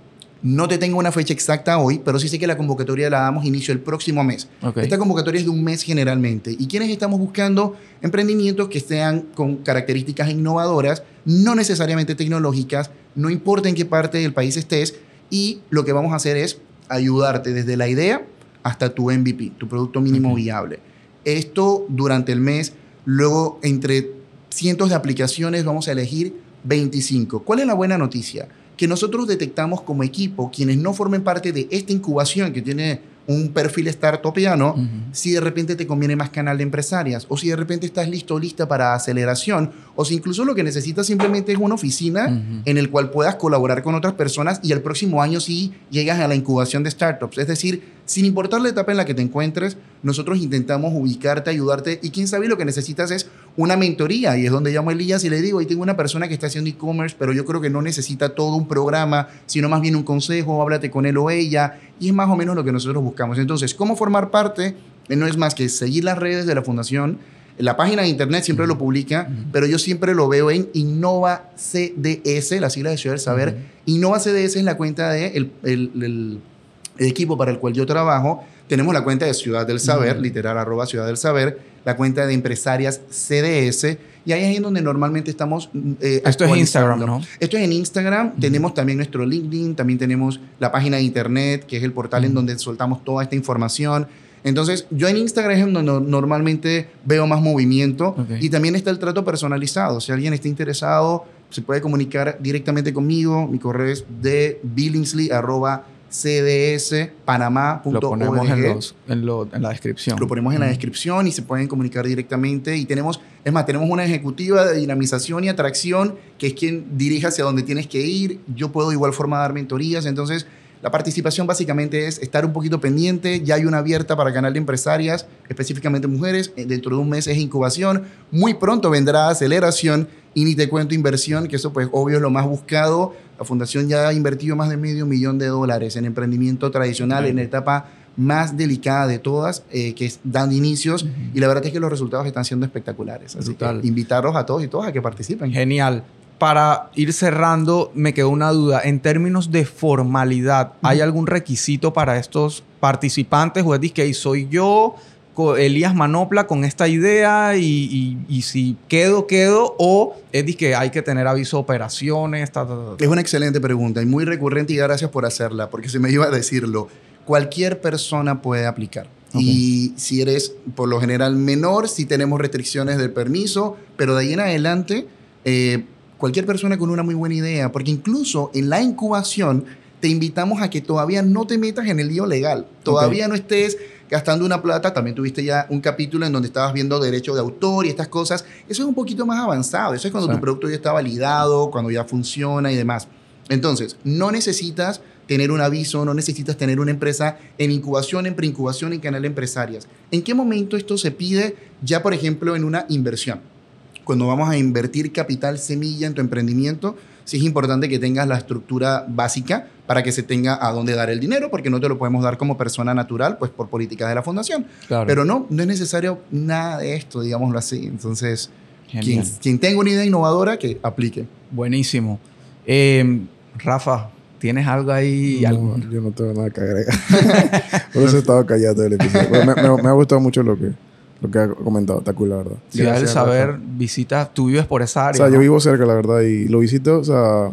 [SPEAKER 1] no te tengo una fecha exacta hoy, pero sí sé que la convocatoria la damos inicio el próximo mes. Esta convocatoria es de un mes generalmente. ¿Y quienes estamos buscando? Emprendimientos que sean con características innovadoras, no necesariamente tecnológicas, no importa en qué parte del país estés, y lo que vamos a hacer es ayudarte desde la idea hasta tu MVP, tu producto mínimo viable. Esto durante el mes, luego entre cientos de aplicaciones vamos a elegir 25. ¿Cuál es la buena noticia? Que nosotros detectamos como equipo quienes no formen parte de esta incubación que tiene un perfil startupiano, si de repente te conviene más canal de empresarias, o si de repente estás listo o lista para aceleración, o si incluso lo que necesitas simplemente es una oficina en el cual puedas colaborar con otras personas y el próximo año sí llegas a la incubación de startups. Es decir, sin importar la etapa en la que te encuentres, nosotros intentamos ubicarte, ayudarte y quién sabe lo que necesitas es una mentoría y es donde llamo a Elías y le digo, ahí tengo una persona que está haciendo e-commerce, pero yo creo que no necesita todo un programa, sino más bien un consejo, háblate con él o ella y es más o menos lo que nosotros buscamos. Entonces, ¿cómo formar parte? Eh, no es más que seguir las redes de la fundación. La página de internet siempre lo publica, pero yo siempre lo veo en Innova CDS, la sigla de Ciudad del Saber. Innova CDS es la cuenta de el, el el equipo para el cual yo trabajo, tenemos la cuenta de Ciudad del Saber, literal arroba Ciudad del Saber, la cuenta de empresarias CDS, y ahí es en donde normalmente estamos.
[SPEAKER 2] Eh, Esto es Instagram, ¿no?
[SPEAKER 1] Esto es en Instagram. Tenemos también nuestro LinkedIn, también tenemos la página de internet, que es el portal en donde soltamos toda esta información. Entonces, yo en Instagram es donde normalmente veo más movimiento y también está el trato personalizado. Si alguien está interesado, se puede comunicar directamente conmigo. Mi correo es de cdspanamá.org.
[SPEAKER 2] Lo ponemos en, en, la descripción.
[SPEAKER 1] Lo ponemos en la descripción y se pueden comunicar directamente. Y tenemos, es más, tenemos una ejecutiva de dinamización y atracción que es quien dirige hacia donde tienes que ir. Yo puedo de igual forma dar mentorías. Entonces, la participación básicamente es estar un poquito pendiente. Ya hay una abierta para canal de empresarias, específicamente mujeres. Eh, dentro de un mes es incubación. Muy pronto vendrá aceleración y ni te cuento inversión, que eso pues obvio es lo más buscado. La fundación ya ha invertido más de medio millón de dólares en emprendimiento tradicional en la etapa más delicada de todas, eh, que es dando inicios, y la verdad es que los resultados están siendo espectaculares. Así que invitarlos a todos y todas a que participen.
[SPEAKER 2] Genial para ir cerrando, me quedó una duda. En términos de formalidad, ¿hay algún requisito para estos participantes? ¿O es que soy yo, Elías Manopla, con esta idea y, si quedo, quedo? ¿O es que hay que tener aviso de operaciones?
[SPEAKER 1] Es una excelente pregunta y muy recurrente y gracias por hacerla, porque se me iba a decirlo. Cualquier persona puede aplicar. Y si eres, por lo general, menor, si tenemos restricciones del permiso, pero de ahí en adelante... Eh, cualquier persona con una muy buena idea, porque incluso en la incubación te invitamos a que todavía no te metas en el lío legal, todavía no estés gastando una plata, también tuviste ya un capítulo en donde estabas viendo derecho de autor y estas cosas, eso es un poquito más avanzado, eso es cuando tu producto ya está validado, cuando ya funciona y demás. Entonces, no necesitas tener un aviso, no necesitas tener una empresa en incubación, en preincubación, en canal de empresarias. ¿En qué momento esto se pide ya, por ejemplo, en una inversión? cuando vamos a invertir capital semilla en tu emprendimiento, sí es importante que tengas la estructura básica para que se tenga a dónde dar el dinero, porque no te lo podemos dar como persona natural, pues por políticas de la fundación. Pero no, no es necesario nada de esto, digámoslo así. Entonces, quien, quien, tenga una idea innovadora, que aplique.
[SPEAKER 2] Buenísimo. Em, Rafa, ¿tienes algo ahí?
[SPEAKER 3] algo? yo no tengo nada que agregar. por eso he estado callado el episodio. me ha gustado mucho lo que lo que ha comentado. Está cool, la verdad.
[SPEAKER 2] Ciudad del Saber, visita, tú vives por esa área.
[SPEAKER 3] O sea, yo vivo cerca, la verdad, y lo visito, o sea,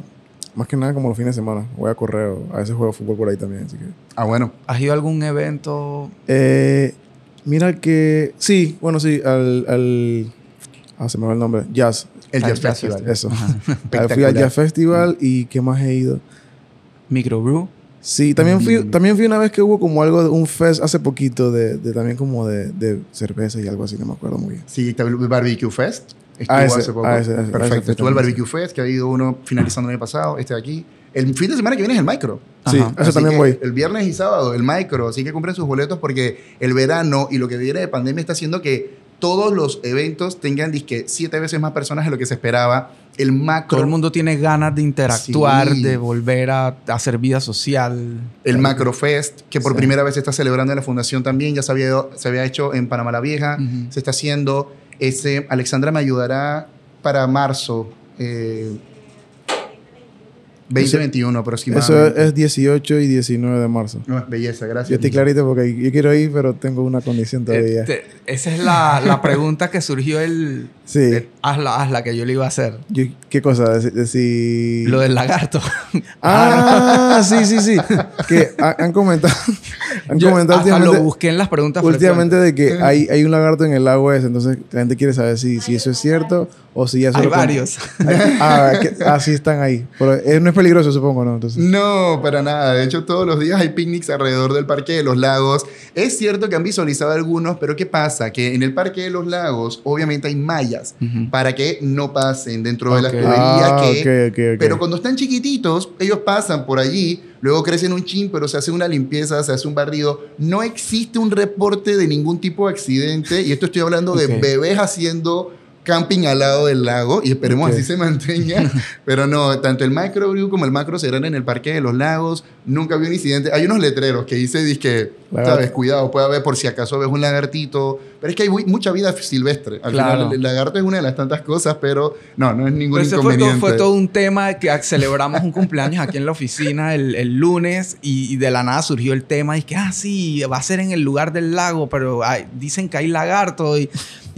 [SPEAKER 3] más que nada como los fines de semana. Voy a correr, a veces juego fútbol por ahí también, así que.
[SPEAKER 1] Ah, bueno.
[SPEAKER 2] ¿Has ido a algún evento?
[SPEAKER 3] Eh, mira que. Sí, bueno, sí, al. al ah, se me va el nombre. Jazz.
[SPEAKER 1] El Jazz, Festival.
[SPEAKER 3] Eso. Fui al Jazz Festival y ¿qué más he ido?
[SPEAKER 2] Microbrew.
[SPEAKER 3] Sí, también fui, también fui una vez que hubo como algo, un fest hace poquito de, de también como de, de, cerveza y algo así, no me acuerdo muy bien.
[SPEAKER 1] Sí, el Barbecue Fest. Estuvo ah, hace poco. Ah, ese, Perfecto. Estuvo el Barbecue Fest, que ha ido uno finalizando el año pasado, este de aquí. El fin de semana que viene es el micro.
[SPEAKER 3] Sí, eso también voy.
[SPEAKER 1] El viernes y sábado, el micro. Así que compren sus boletos porque el verano y lo que viene de pandemia está haciendo que todos los eventos tengan disque siete veces más personas de lo que se esperaba. El macro.
[SPEAKER 2] Todo el mundo tiene ganas de interactuar, de volver a hacer vida social.
[SPEAKER 1] El Macro Fest, que por primera vez se está celebrando en la fundación también, ya se había, se había hecho en Panamá la Vieja, se está haciendo. Ese, Alexandra me ayudará para marzo. Eh, 2021 aproximadamente.
[SPEAKER 3] Eso es 18 y 19 de marzo.
[SPEAKER 1] belleza, gracias.
[SPEAKER 3] Yo estoy clarito porque yo quiero ir, pero tengo una condición todavía.
[SPEAKER 2] Este, esa es la, la, pregunta que surgió el...
[SPEAKER 3] Sí.
[SPEAKER 2] hazla, hazla, que yo le iba a hacer.
[SPEAKER 3] ¿Qué cosa? De,
[SPEAKER 2] Lo del lagarto.
[SPEAKER 3] Ah, sí, sí, sí. que han comentado...
[SPEAKER 2] han comentado hasta lo busqué en las preguntas
[SPEAKER 3] Últimamente de que hay, hay un lagarto en el lago ese, entonces la gente quiere saber si, si eso es cierto o si ya
[SPEAKER 2] Hay varios.
[SPEAKER 3] ah, ah, sí están ahí. Pero eh, no es peligroso, supongo, ¿no? Entonces...
[SPEAKER 1] No, para nada. De hecho, todos los días hay picnics alrededor del Parque de los Lagos. Es cierto que han visualizado algunos, pero ¿qué pasa? Que en el Parque de los Lagos, obviamente hay mallas para que no pasen dentro de las tuberías.
[SPEAKER 3] Ah,
[SPEAKER 1] que... Pero cuando están chiquititos, ellos pasan por allí luego crecen un chin, pero se hace una limpieza, se hace un barrido. No existe un reporte de ningún tipo de accidente, y esto estoy hablando de bebés haciendo camping al lado del lago y esperemos
[SPEAKER 3] Ok.
[SPEAKER 1] así se mantenga. Pero no, tanto el microbrew como el macro serán en el Parque de los Lagos. Nunca había un incidente. Hay unos letreros que dice, que,
[SPEAKER 3] Lagarto.
[SPEAKER 1] sabes, cuidado, puede haber por si acaso ves un lagartito. Pero es que hay mucha vida silvestre. Al
[SPEAKER 2] Claro.
[SPEAKER 1] final, el lagarto es una de las tantas cosas, pero no, no es ningún
[SPEAKER 2] Pero ese fue todo,
[SPEAKER 1] inconveniente.
[SPEAKER 2] fue todo un tema que celebramos un cumpleaños aquí en la oficina el, el lunes y, y de la nada surgió el tema y que, ah, sí, va a ser en el lugar del lago, pero dicen que hay lagarto y,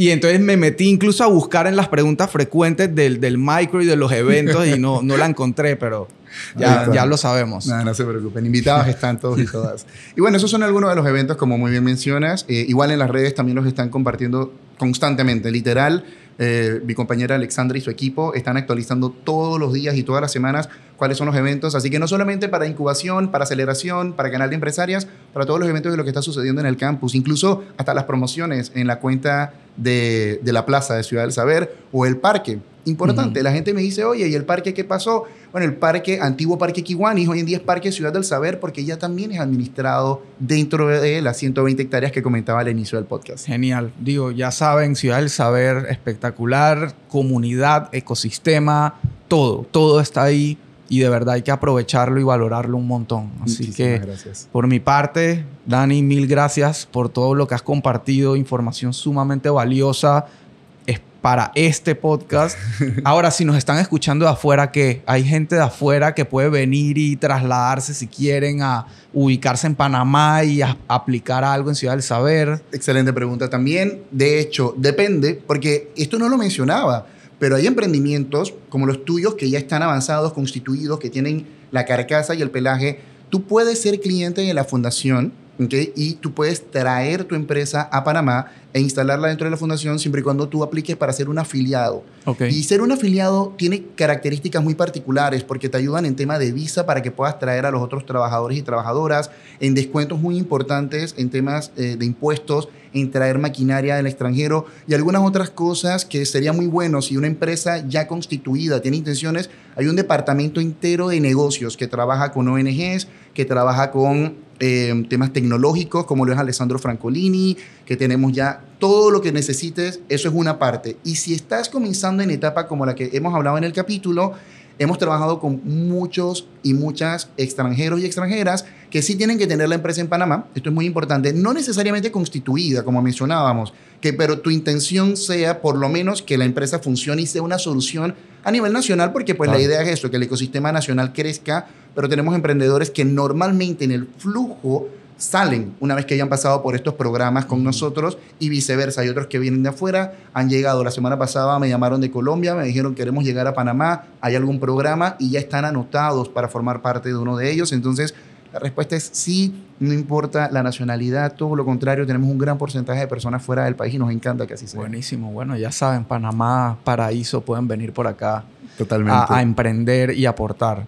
[SPEAKER 2] y entonces me metí incluso a buscar en las preguntas frecuentes del, del micro y de los eventos y no, no la encontré, pero ya, ya lo sabemos.
[SPEAKER 1] No, no se preocupen. Invitados están todos y todas. Y bueno, esos son algunos de los eventos, como muy bien mencionas. Eh, igual en las redes también los están compartiendo constantemente. Literal, eh, mi compañera Alexandra y su equipo están actualizando todos los días y todas las semanas cuáles son los eventos. Así que no solamente para incubación, para aceleración, para canal de empresarias, para todos los eventos de lo que está sucediendo en el campus, incluso hasta las promociones en la cuenta de, de la plaza de Ciudad del Saber o el parque. Importante, la gente me dice, oye, ¿y el parque qué pasó? Bueno, el parque, antiguo parque Kiwanis, hoy en día es Parque Ciudad del Saber porque ya también es administrado dentro de las 120 hectáreas que comentaba al inicio del podcast.
[SPEAKER 2] Genial. Digo, ya saben, Ciudad del Saber, espectacular, comunidad, ecosistema, todo, todo está ahí y de verdad hay que aprovecharlo y valorarlo un montón. Así
[SPEAKER 1] Muchísimas
[SPEAKER 2] que
[SPEAKER 1] gracias.
[SPEAKER 2] por mi parte, Dani, mil gracias por todo lo que has compartido, información sumamente valiosa para este podcast. Ahora, si nos están escuchando de afuera, que hay gente de afuera que puede venir y trasladarse si quieren a ubicarse en Panamá y a- aplicar algo en Ciudad del Saber.
[SPEAKER 1] Excelente pregunta también. De hecho, depende, porque esto no lo mencionaba, pero hay emprendimientos como los tuyos que ya están avanzados, constituidos, que tienen la carcasa y el pelaje. Tú puedes ser cliente de la fundación y tú puedes traer tu empresa a Panamá e instalarla dentro de la fundación siempre y cuando tú apliques para ser un afiliado.
[SPEAKER 2] Ok.
[SPEAKER 1] Y ser un afiliado tiene características muy particulares porque te ayudan en tema de visa para que puedas traer a los otros trabajadores y trabajadoras, en descuentos muy importantes en temas eh, de impuestos, en traer maquinaria del extranjero y algunas otras cosas que sería muy bueno si una empresa ya constituida tiene intenciones. Hay un departamento entero de negocios que trabaja con ONGs, que trabaja con eh, temas tecnológicos, como lo es Alessandro Francolini, que tenemos ya todo lo que necesites, eso es una parte. Y si estás comenzando en etapa como la que hemos hablado en el capítulo, hemos trabajado con muchos y muchas extranjeros y extranjeras que sí tienen que tener la empresa en Panamá. Esto es muy importante. No necesariamente constituida, como mencionábamos, que, pero tu intención sea por lo menos que la empresa funcione y sea una solución a nivel nacional, porque pues
[SPEAKER 2] Claro.
[SPEAKER 1] la idea es eso, que el ecosistema nacional crezca, pero tenemos emprendedores que normalmente en el flujo salen una vez que hayan pasado por estos programas con nosotros y viceversa. Hay otros que vienen de afuera, han llegado. La semana pasada me llamaron de Colombia, me dijeron queremos llegar a Panamá, hay algún programa y ya están anotados para formar parte de uno de ellos. Entonces, la respuesta es sí, no importa la nacionalidad, todo lo contrario, tenemos un gran porcentaje de personas fuera del país y nos encanta que así sea.
[SPEAKER 2] Buenísimo. Bueno, ya saben, Panamá, paraíso, pueden venir por acá
[SPEAKER 1] Totalmente.
[SPEAKER 2] a, a emprender y aportar.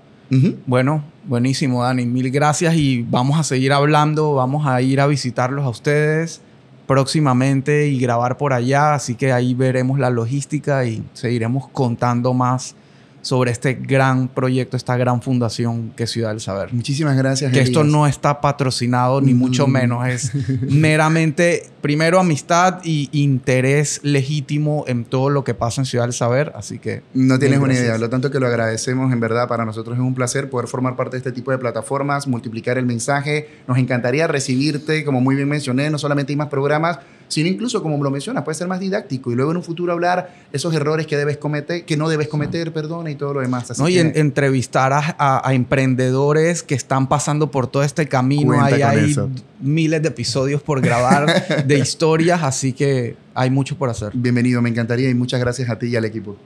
[SPEAKER 2] Bueno, buenísimo, Dani. Mil gracias y vamos a seguir hablando. Vamos a ir a visitarlos a ustedes próximamente y grabar por allá. Así que ahí veremos la logística y seguiremos contando más sobre este gran proyecto, esta gran fundación que es Ciudad del Saber.
[SPEAKER 1] Muchísimas gracias.
[SPEAKER 2] Que esto
[SPEAKER 1] Elías.
[SPEAKER 2] no está patrocinado ni mucho
[SPEAKER 1] Mm.
[SPEAKER 2] menos. Es meramente, primero, amistad y interés legítimo en todo lo que pasa en Ciudad del Saber. Así que
[SPEAKER 1] No tienes una idea, lo tanto que lo agradecemos, en verdad, para nosotros es un placer poder formar parte de este tipo de plataformas, multiplicar el mensaje. Nos encantaría recibirte, como muy bien mencioné, no solamente hay más programas, sino incluso, como lo mencionas, puede ser más didáctico y luego en un futuro hablar esos errores que debes cometer, que no debes cometer, perdona, y todo lo demás. Así
[SPEAKER 2] ¿no? Y en- entrevistar a, a- a emprendedores que están pasando por todo este camino.
[SPEAKER 1] Cuenta
[SPEAKER 2] Ahí hay
[SPEAKER 1] eso.
[SPEAKER 2] miles de episodios por grabar de historias, así que hay mucho por hacer.
[SPEAKER 1] bienvenido, me encantaría y muchas gracias a ti y al equipo.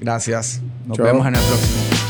[SPEAKER 2] Gracias. Nos vemos en el próximo.